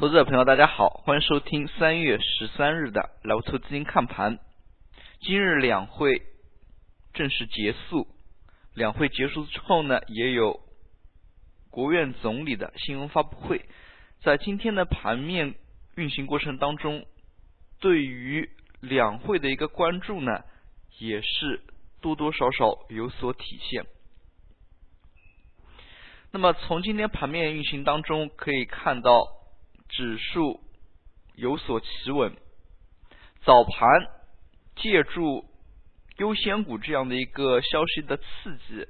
投资者朋友，大家好，欢迎收听三月十三日的老投资金看盘。今日两会正式结束，两会结束之后呢，也有国务院总理的新闻发布会。在今天的盘面运行过程当中，对于两会的一个关注呢，也是多多少少有所体现。那么从今天盘面运行当中可以看到。指数有所企稳，早盘借助优先股这样的一个消息的刺激，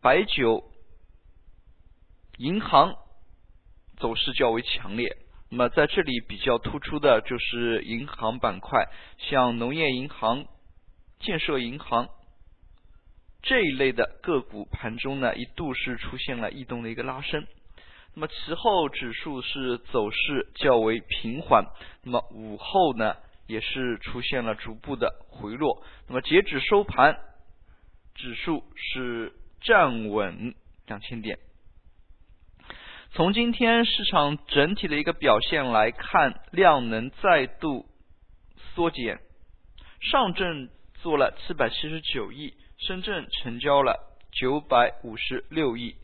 白酒、银行走势较为强烈。那么在这里比较突出的就是银行板块，像农业银行、建设银行这一类的个股，盘中呢一度是出现了异动的一个拉升。那么其后指数是走势较为平缓，那么午后呢也是出现了逐步的回落。那么截止收盘，指数是站稳两千点。从今天市场整体的一个表现来看，量能再度缩减，上证做了七百七十九亿，深圳成交了九百五十六亿。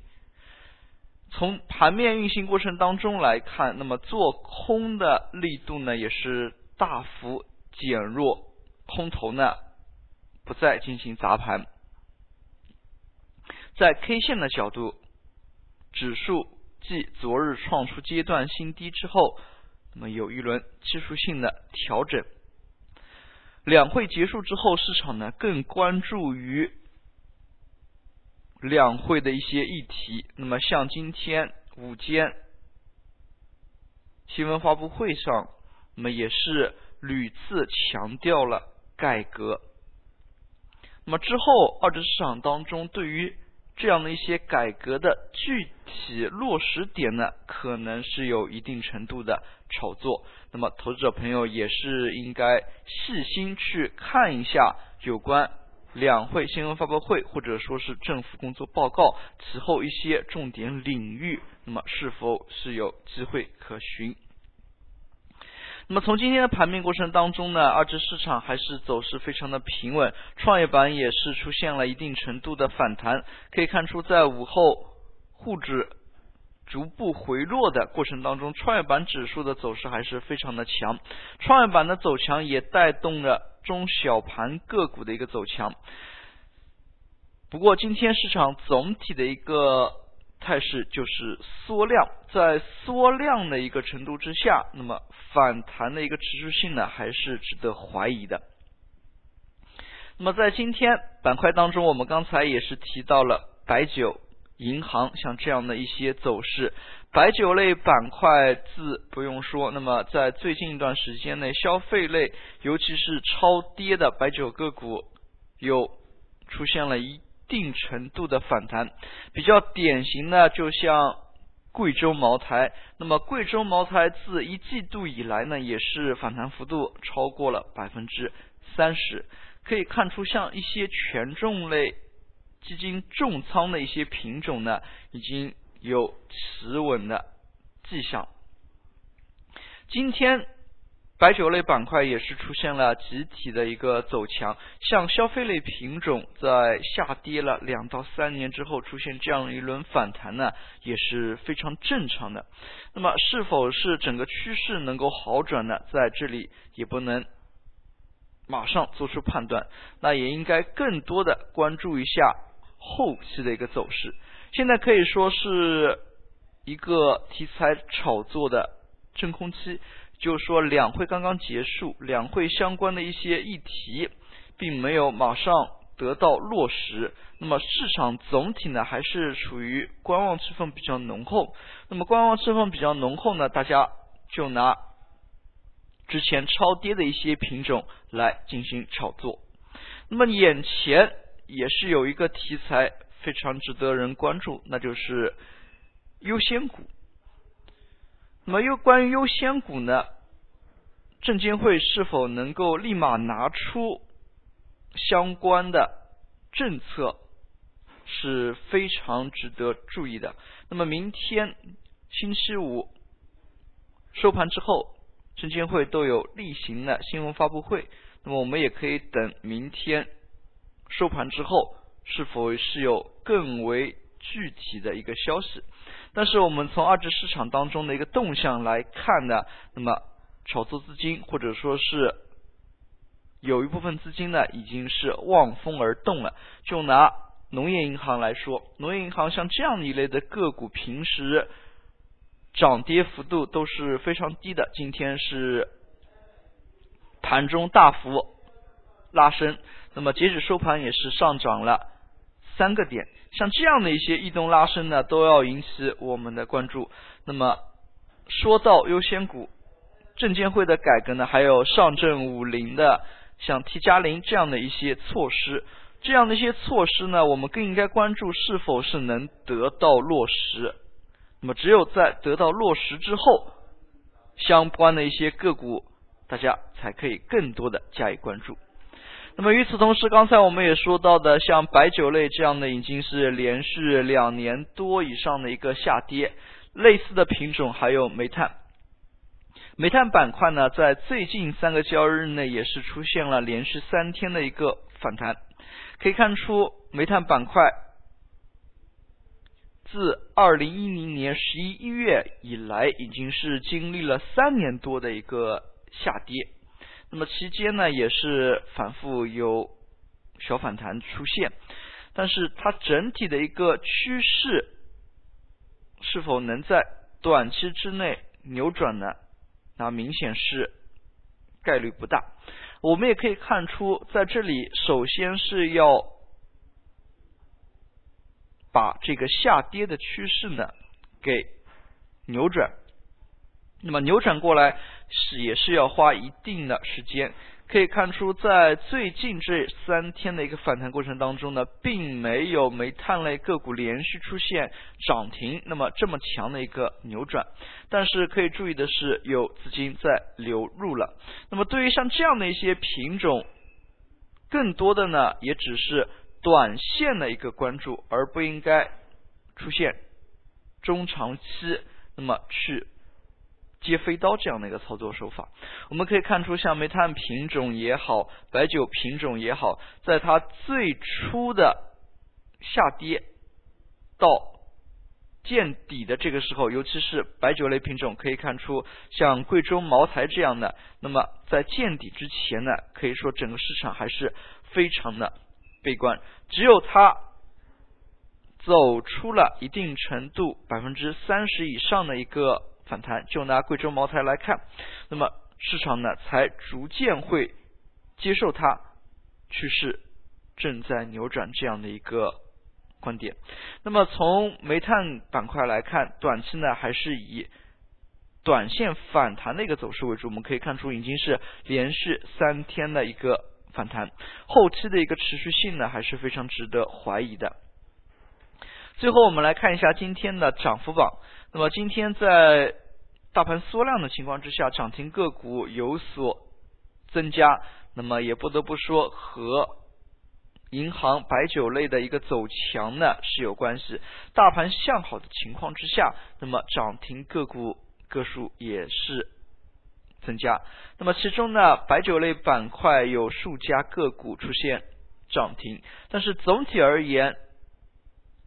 从盘面运行过程当中来看，那么做空的力度呢也是大幅减弱，空头呢不再进行砸盘。在 K 线的角度，指数继昨日创出阶段新低之后，那么有一轮技术性的调整。两会结束之后，市场呢更关注于。两会的一些议题，那么像今天午间新闻发布会上，那么也是屡次强调了改革。那么之后二级市场当中，对于这样的一些改革的具体落实点呢，可能是有一定程度的炒作。那么投资者朋友也是应该细心去看一下有关。两会新闻发布会，或者说是政府工作报告，此后一些重点领域，那么是否是有机会可循？那么从今天的盘面过程当中呢，二级市场还是走势非常的平稳，创业板也是出现了一定程度的反弹，可以看出在午后沪指。逐步回落的过程当中，创业板指数的走势还是非常的强。创业板的走强也带动了中小盘个股的一个走强。不过，今天市场总体的一个态势就是缩量，在缩量的一个程度之下，那么反弹的一个持续性呢，还是值得怀疑的。那么，在今天板块当中，我们刚才也是提到了白酒。银行像这样的一些走势，白酒类板块自不用说，那么在最近一段时间内，消费类尤其是超跌的白酒个股，有出现了一定程度的反弹。比较典型的，就像贵州茅台，那么贵州茅台自一季度以来呢，也是反弹幅度超过了百分之三十。可以看出，像一些权重类。基金重仓的一些品种呢，已经有持稳的迹象。今天白酒类板块也是出现了集体的一个走强，像消费类品种在下跌了两到三年之后出现这样一轮反弹呢，也是非常正常的。那么是否是整个趋势能够好转呢？在这里也不能马上做出判断，那也应该更多的关注一下。后期的一个走势，现在可以说是一个题材炒作的真空期，就是说两会刚刚结束，两会相关的一些议题并没有马上得到落实，那么市场总体呢还是处于观望气氛比较浓厚。那么观望气氛比较浓厚呢，大家就拿之前超跌的一些品种来进行炒作。那么眼前。也是有一个题材非常值得人关注，那就是优先股。那么，又关于优先股呢？证监会是否能够立马拿出相关的政策，是非常值得注意的。那么，明天星期五收盘之后，证监会都有例行的新闻发布会，那么我们也可以等明天收盘之后，是否是有更为具体的一个消息。但是我们从二级市场当中的一个动向来看呢，那么炒作资金或者说是有一部分资金呢，已经是望风而动了。就拿农业银行来说，农业银行像这样一类的个股，平时涨跌幅度都是非常低的。今天是盘中大幅拉升，那么截止收盘也是上涨了三个点。像这样的一些异动拉升呢，都要引起我们的关注。那么说到优先股，证监会的改革呢，还有上证五零的像 T 加零这样的一些措施，这样的一些措施呢，我们更应该关注是否是能得到落实。那么只有在得到落实之后，相关的一些个股，大家才可以更多的加以关注。那么与此同时，刚才我们也说到的，像白酒类这样的已经是连续两年多以上的一个下跌，类似的品种还有煤炭。煤炭板块呢，在最近三个交易日内也是出现了连续三天的一个反弹。可以看出，煤炭板块自二零一零年十一月以来，已经是经历了三年多的一个下跌。那么期间呢，也是反复有小反弹出现，但是它整体的一个趋势是否能在短期之内扭转呢？那明显是概率不大。我们也可以看出，在这里首先是要把这个下跌的趋势呢给扭转。那么扭转过来是也是要花一定的时间，可以看出在最近这三天的一个反弹过程当中呢，并没有煤炭类个股连续出现涨停，那么这么强的一个扭转。但是可以注意的是，有资金在流入了。那么对于像这样的一些品种，更多的呢也只是短线的一个关注，而不应该出现中长期那么去。接飞刀这样的一个操作手法，我们可以看出，像煤炭品种也好，白酒品种也好，在它最初的下跌到见底的这个时候，尤其是白酒类品种，可以看出像贵州茅台这样的，那么在见底之前呢，可以说整个市场还是非常的悲观，只有它走出了一定程度百分之三十以上的一个。反弹，就拿贵州茅台来看，那么市场呢才逐渐会接受它趋势正在扭转这样的一个观点。那么从煤炭板块来看，短期呢还是以短线反弹的一个走势为主。我们可以看出，已经是连续三天的一个反弹，后期的一个持续性呢还是非常值得怀疑的。最后，我们来看一下今天的涨幅榜。那么今天在大盘缩量的情况之下，涨停个股有所增加。那么也不得不说和银行、白酒类的一个走强呢是有关系。大盘向好的情况之下，那么涨停个股个数也是增加。那么其中呢，白酒类板块有数家个股出现涨停，但是总体而言，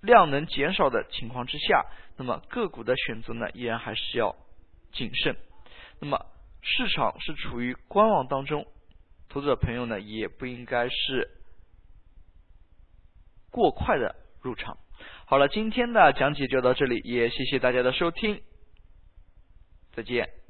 量能减少的情况之下。那么个股的选择呢，依然还是要谨慎。那么市场是处于观望当中，投资者朋友呢，也不应该是过快的入场。好了，今天的讲解就到这里，也谢谢大家的收听，再见。